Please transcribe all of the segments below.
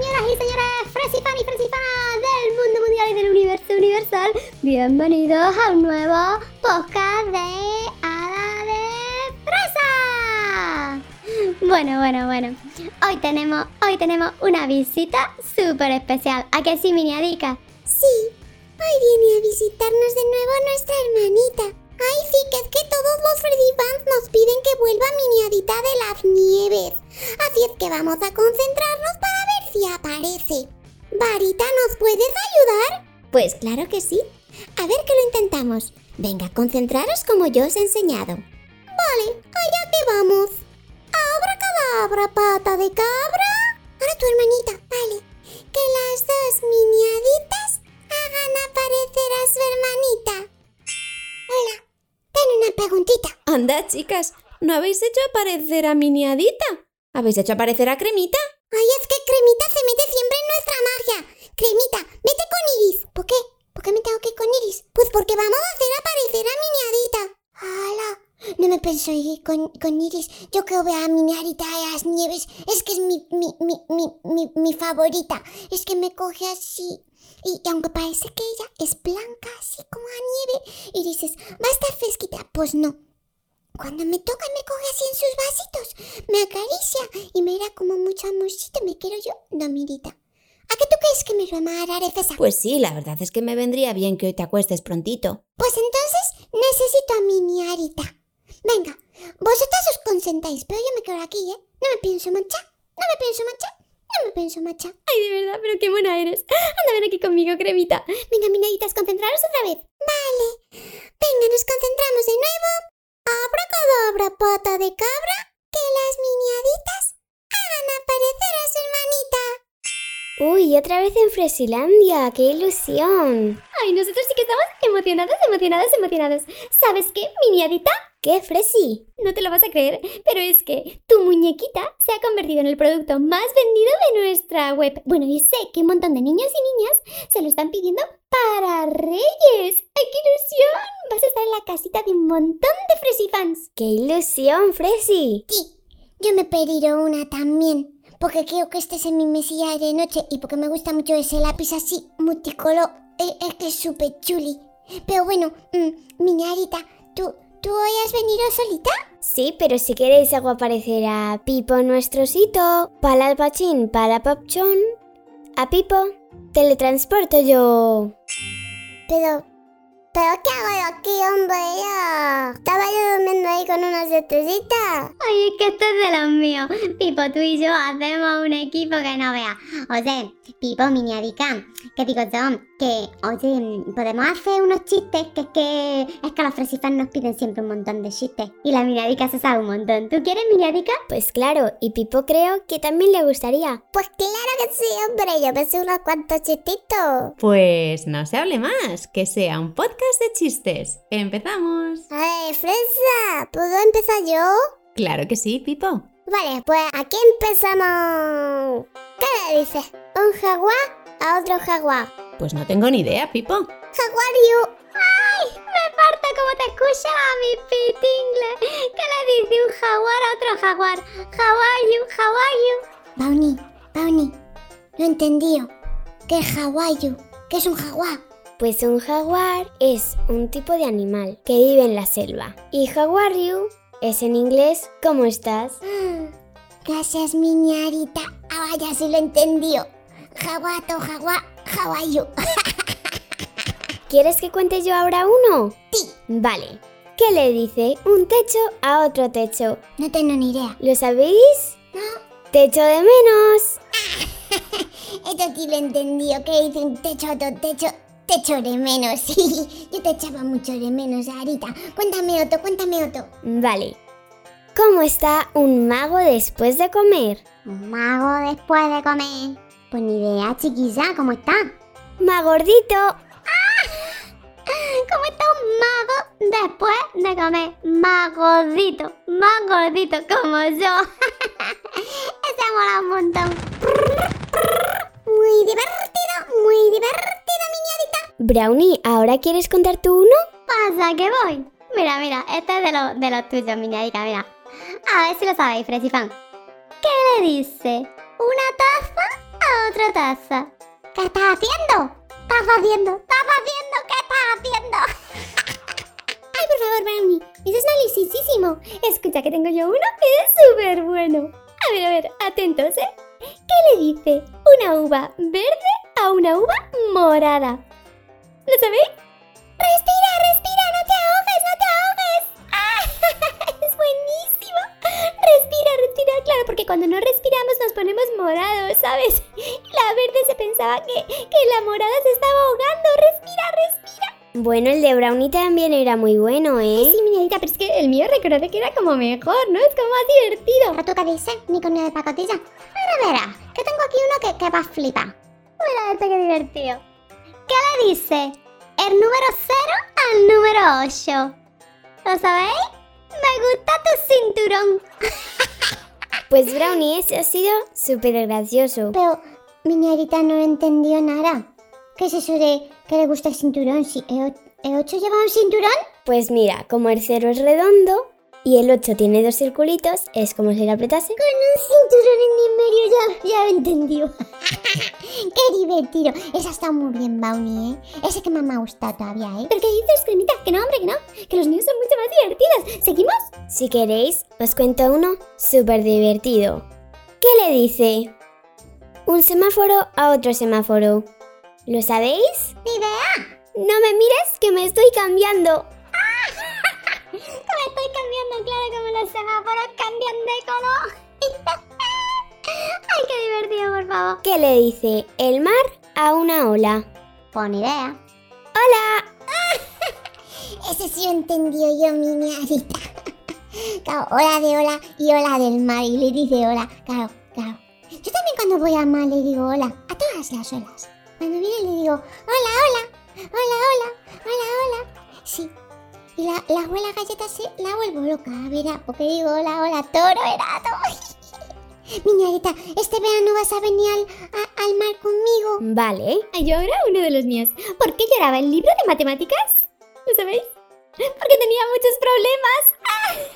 Señoras y señores, Fresifan y Fresifanas del mundo mundial y del universo universal, bienvenidos a un nuevo podcast de Hada de Fresa. Bueno, bueno, bueno. Hoy tenemos, hoy tenemos una visita súper especial. ¿A qué sí, Miniadica? Sí, hoy viene a visitarnos de nuevo nuestra hermanita. Ay, sí, que es que todos los Freddy fans nos piden que vuelva Miniadita de las nieves. Así es que vamos a concentrarnos para si aparece. Varita, ¿nos puedes ayudar? Pues claro que sí. A ver que lo intentamos. Venga, concentraros como yo os he enseñado. Vale, allá que vamos. Abra cadabra, pata de cabra. Ahora tu hermanita, vale. Que las dos miniaditas hagan aparecer a su hermanita. Hola, ten una preguntita. Anda, chicas, ¿no habéis hecho aparecer a Miniadita? ¿Habéis hecho aparecer a Cremita? Ay, es que Cremita se mete siempre en nuestra magia. Cremita, vete con Iris. ¿Por qué? ¿Por qué me tengo que ir con Iris? Pues porque vamos a hacer aparecer a Miniadita. ¡Hala! Ir con, con Iris. Yo quiero ver a Miniadita de las nieves. Es que es mi, mi, mi, mi, mi, mi favorita. Es que me coge así. Y, aunque parece que ella es blanca, así como la nieve, y dices, va a estar fresquita. Pues no. Cuando me toca me coge así en sus vasitos, me acaricia y me da como mucho amorcito, me quiero yo dormidita. ¿A qué tú crees que me lo amarraré, Fesa? Pues sí, la verdad es que me vendría bien que hoy te acuestes prontito. Pues entonces necesito a mi niarita. Venga, vosotras os consentáis, pero yo me quedo aquí, ¿eh? No me pienso manchar, no me pienso manchar, no me pienso manchar. Ay, de verdad, pero qué buena eres. Anda, ven aquí conmigo, Cremita. Venga, minaditas, concentraros otra vez. Vale. Venga, nos concentramos de nuevo. Abracadabra, pata de cabra, que las miniaditas hagan aparecer a su hermanita. Uy, otra vez en Fresilandia, qué ilusión. Ay, nosotros sí que estamos emocionados, emocionados, emocionados. ¿Sabes qué, Miniadita? ¿Qué, Fresi? No te lo vas a creer, pero es que tu muñequita se ha convertido en el producto más vendido de nuestra web. Bueno, y sé que un montón de niños y niñas se lo están pidiendo para Reyes. ¡Ay, qué ilusión! Vas a estar en la casita de un montón de Fresifans. ¡Qué ilusión, Fresi! Sí, yo me pediré una también. Porque quiero que estés en mi mesilla de noche y porque me gusta mucho ese lápiz así, multicolor. Es, es que es súper chuli. Pero bueno, mm, Miniarita, ¿tú, ¿tú hoy has venido solita? Sí, pero si queréis hago aparecer a Pipo nuestro osito, para el pachín, para Popchón. A Pipo, teletransporto yo. Pero, ¿pero qué hago yo aquí, hombre? Estaba yo durmiendo ahí con una siestecita. Ay, es que esto es de los míos. Pipo, tú y yo hacemos un equipo que no veas. O sea, Pipo, Miniadica, que digo yo, que, oye, podemos hacer unos chistes, que es que, es que los fresifans nos piden siempre un montón de chistes. Y la Miniadica se sabe un montón. ¿Tú quieres, Miniadica? Pues claro, y Pipo creo que también le gustaría. Pues claro que sí, hombre. Yo me sé unos cuantos chistitos. Pues no se hable más, que sea un podcast de chistes. ¡Empezamos! Ay, Fresa, ¿puedo empezar yo? Claro que sí, Pipo. Vale, pues aquí empezamos. ¿Qué le dices? ¿Un jaguar a otro jaguar? Pues no tengo ni idea, Pipo. Jaguario. ¡Ay! Me parta como te escucha mi pitingle. ¿Qué le dice un jaguar a otro jaguar? How are you? How are you? Bauni, Bauni, no entendí. ¿Qué es jaguayo? ¿Qué es un jaguar? Pues un jaguar es un tipo de animal que vive en la selva. Y jaguario es en inglés ¿cómo estás? Gracias, miñarita. Ahora ya sí lo entendió. Jaguato, jaguar, jaguayo. ¿Quieres que cuente yo ahora uno? Sí. Vale. ¿Qué le dice un techo a otro techo? No tengo ni idea. ¿Lo sabéis? No. Techo de menos. Esto sí lo entendió. Que dice un techo a otro techo. Techo de menos. Sí. Yo te echaba mucho de menos, Arita. Cuéntame otro, cuéntame otro. Vale. ¿Cómo está un mago después de comer? Un mago después de comer. Pues ni idea, chiquilla, ¿cómo está? Magordito. ¿Cómo está un mago después de comer? Más gordito, más gordito como yo. Ese mola un montón. Muy divertido, muy divertido, miñadita. Brownie, ¿ahora quieres contar tú uno? Pasa que voy. Mira, mira, este es de, lo, de los tuyos, miñadica, mira. A ver si lo sabéis, Fresifan. ¿Qué le dice una taza otra taza. ¿Qué estás haciendo? ¿Estás haciendo? ¿Estás haciendo? ¿Qué estás haciendo? Ay, por favor, Brownie. Eso es malísimo. Escucha que tengo yo uno que es súper bueno. A ver, a ver, atentos, ¿eh? ¿Qué le dice una uva verde a una uva morada? ¿Lo sabéis? Respira, claro, porque cuando no respiramos nos ponemos morados, ¿sabes? La verde se pensaba que, que la morada se estaba ahogando. Respira, respira. Bueno, el de Brownie también era muy bueno, ¿eh? Sí, miñadita, pero es que el mío recordé que era como mejor, ¿no? Es como más divertido. ¿Ahora tú qué dices, mi coño de pacotilla? Mira, mira, que tengo aquí uno que, que va a flipar. Mira este qué divertido. ¿Qué le dice el número 0 al número 8? ¿Lo sabéis? Me gusta tu cinturón. Pues Brownie, ese ha sido súper gracioso. Pero mi no entendió nada. ¿Qué es eso de que le gusta el cinturón? Si ¿El 8 lleva un cinturón? Pues mira, como el 0 es redondo y el 8 tiene dos circulitos, es como si lo apretase. Con un cinturón en el medio ya, ya lo entendió. ¡Qué divertido! Esa está muy bien, Brownie, ¿eh? Ese que más me ha gustado todavía, ¿eh? ¿Pero qué dices, Cremita? Que no, hombre, que no. Que los niños son mucho más divertidos. ¿Seguimos? Si queréis, os cuento uno súper divertido. ¿Qué le dice? Un semáforo a otro semáforo. ¿Lo sabéis? ¡Ni idea! No me mires que me estoy cambiando. Me estoy cambiando, claro, como los semáforos cambian de color. Ay, qué divertido, por favor. ¿Qué le dice el mar a una ola? Ni idea. ¡Hola! Ese sí lo entendió yo, mi niñerita. Claro, hola de hola y hola del mar. Y le dice hola. Claro, claro. Yo también cuando voy al mar le digo hola. A todas las olas. Cuando viene le digo hola, hola. Hola, hola. Hola, hola. Sí. Y la, la abuela galleta se la vuelvo loca, verá, porque digo hola, hola, toro, verá, Miñarita, este verano vas a venir al, a- al mar conmigo. Vale. Ahora uno de los míos. ¿Por qué lloraba el libro de matemáticas? ¿Lo sabéis? Porque tenía muchos problemas.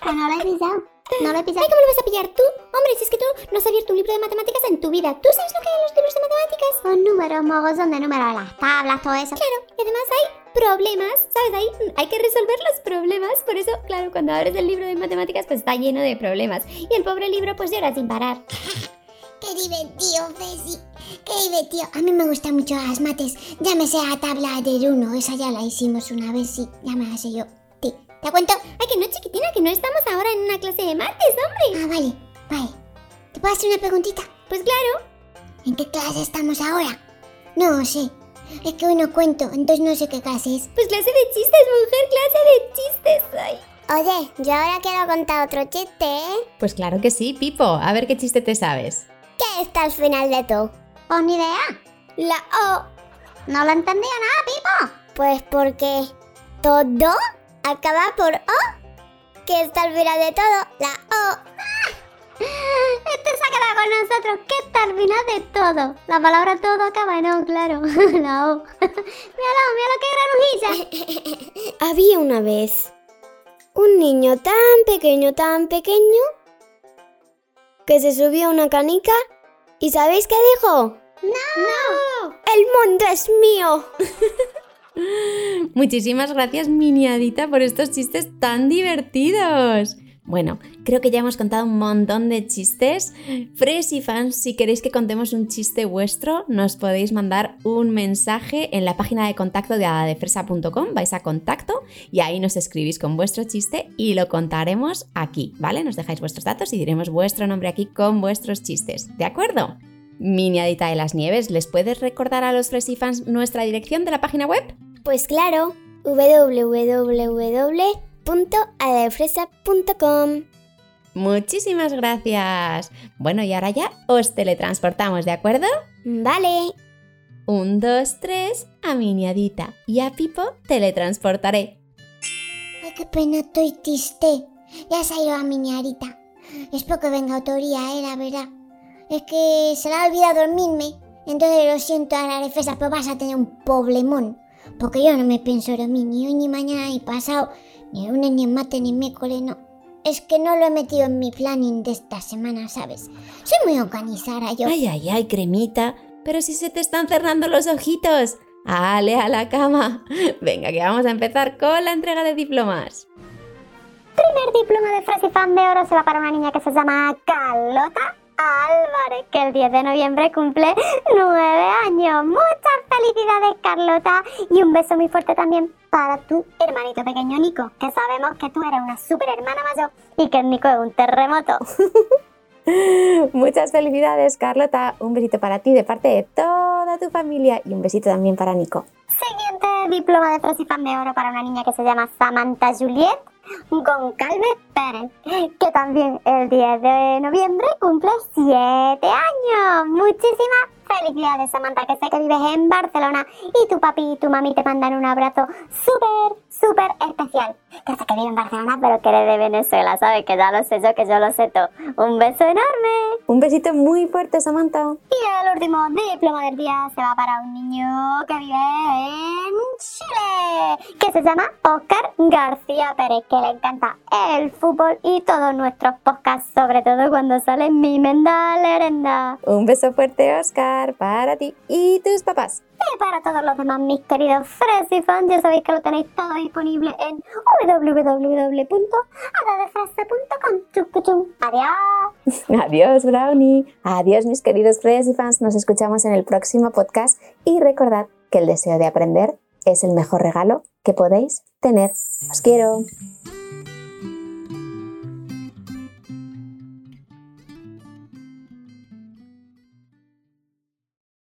Pero no lo he pisado. No lo he pisado. Ay, ¿cómo lo vas a pillar tú? Hombre, si es que tú no has abierto un libro de matemáticas en tu vida. ¿Tú sabes lo que hay en los libros de matemáticas? Con números, mogozón de números, las tablas, todo eso. Claro, y además hay problemas, ¿sabes? Hay, hay que resolver los problemas. Por eso, claro, cuando abres el libro de matemáticas, pues está lleno de problemas. Y el pobre libro, pues llora sin parar. Qué divertido, Fesi. Qué divertido. A mí me gustan mucho las mates. Sé la tabla del uno. Esa ya la hicimos una vez, sí. Ya me la sé yo. Sí. ¿Te cuento? Ay, que no, chiquitina, que no estamos ahora en una clase de martes, hombre. Ah, vale. Vale. ¿Te puedo hacer una preguntita? Pues claro. ¿En qué clase estamos ahora? No sé. Es que hoy no cuento, entonces no sé qué clase es. Pues clase de chistes, mujer, clase de chistes. Ay. Oye, yo ahora quiero contar otro chiste, ¿eh? Pues claro que sí, Pipo. A ver qué chiste te sabes. ¿Qué está al final de todo? Pues ni idea. La O. No lo he entendido nada, Pipo. Pues porque todo acaba por O. Que está al final de todo, la O. Este se ha quedado con nosotros. ¿Qué está al final de todo? La palabra todo acaba en O, claro. La O. míralo, míralo qué granujilla. Había una vez un niño tan pequeño, tan pequeño, que se subió a una canica y ¿sabéis qué dijo? ¡No! ¡El mundo es mío! Muchísimas gracias, miniadita, por estos chistes tan divertidos. Bueno, creo que ya hemos contado un montón de chistes. Fres y fans, si queréis que contemos un chiste vuestro, nos podéis mandar un mensaje en la página de contacto de adadefresa.com. Vais a contacto y ahí nos escribís con vuestro chiste y lo contaremos aquí, ¿vale? Nos dejáis vuestros datos y diremos vuestro nombre aquí con vuestros chistes. ¿De acuerdo? Miniadita de las Nieves, ¿les puedes recordar a los Fresi fans nuestra dirección de la página web? Pues claro, www.adefresa.com. Muchísimas gracias. Bueno, y ahora ya os teletransportamos, ¿de acuerdo? Vale, Un, dos, tres, a Miniadita y a Pipo teletransportaré. Ay, qué pena, estoy triste. Ya se ha ido a mi niñarita. Espero que venga día, eh, la verdad. Es que se le ha olvidado dormirme. Entonces lo siento a la defensa, pero vas a tener un problemón. Porque yo no me pienso dormir ni hoy, ni mañana, ni pasado, ni el lunes, ni el martes, ni el miércoles, no. Es que no lo he metido en mi planning de esta semana, ¿sabes? Soy muy organizada yo. Ay, ay, ay, cremita. pero si se te están cerrando los ojitos. ¡Ale a la cama! Venga, que vamos a empezar con la entrega de diplomas. Primer diploma de Fresifan de Oro se va para una niña que se llama Carlota Álvarez, que el 10 de noviembre cumple nueve años. Muchas felicidades, Carlota. Y un beso muy fuerte también para tu hermanito pequeño Nico, que sabemos que tú eres una super hermana mayor y que el Nico es un terremoto. Muchas felicidades, Carlota. Un besito para ti de parte de toda tu familia y un besito también para Nico. Siguiente diploma de Fresifan de Oro para una niña que se llama Samantha Juliet. Goncalves Pérez, que también el 10 de noviembre cumple 7 años. Muchísimas felicidades, Samantha, que sé que vives en Barcelona y tu papi y tu mami te mandan un abrazo súper, súper especial. Que sé que vives en Barcelona, pero que eres de Venezuela, ¿sabes? Que ya lo sé yo, que yo lo sé todo. Un beso enorme. Un besito muy fuerte, Samantha. Y el último diploma del día se va para un niño que vive en Chile, que se llama Oscar García Pérez, que le encanta el fútbol y todos nuestros podcasts, sobre todo cuando sale mi menda lerenda. Un beso fuerte, Oscar, para ti y tus papás. Y para todos los demás, mis queridos Fresi fans, ya sabéis que lo tenéis todo disponible en www.adadefresa.com. Adiós. Adiós, Brownie. Adiós, mis queridos Fresi fans. Nos escuchamos en el próximo podcast y recordad que el deseo de aprender es el mejor regalo que podéis tener. Os quiero.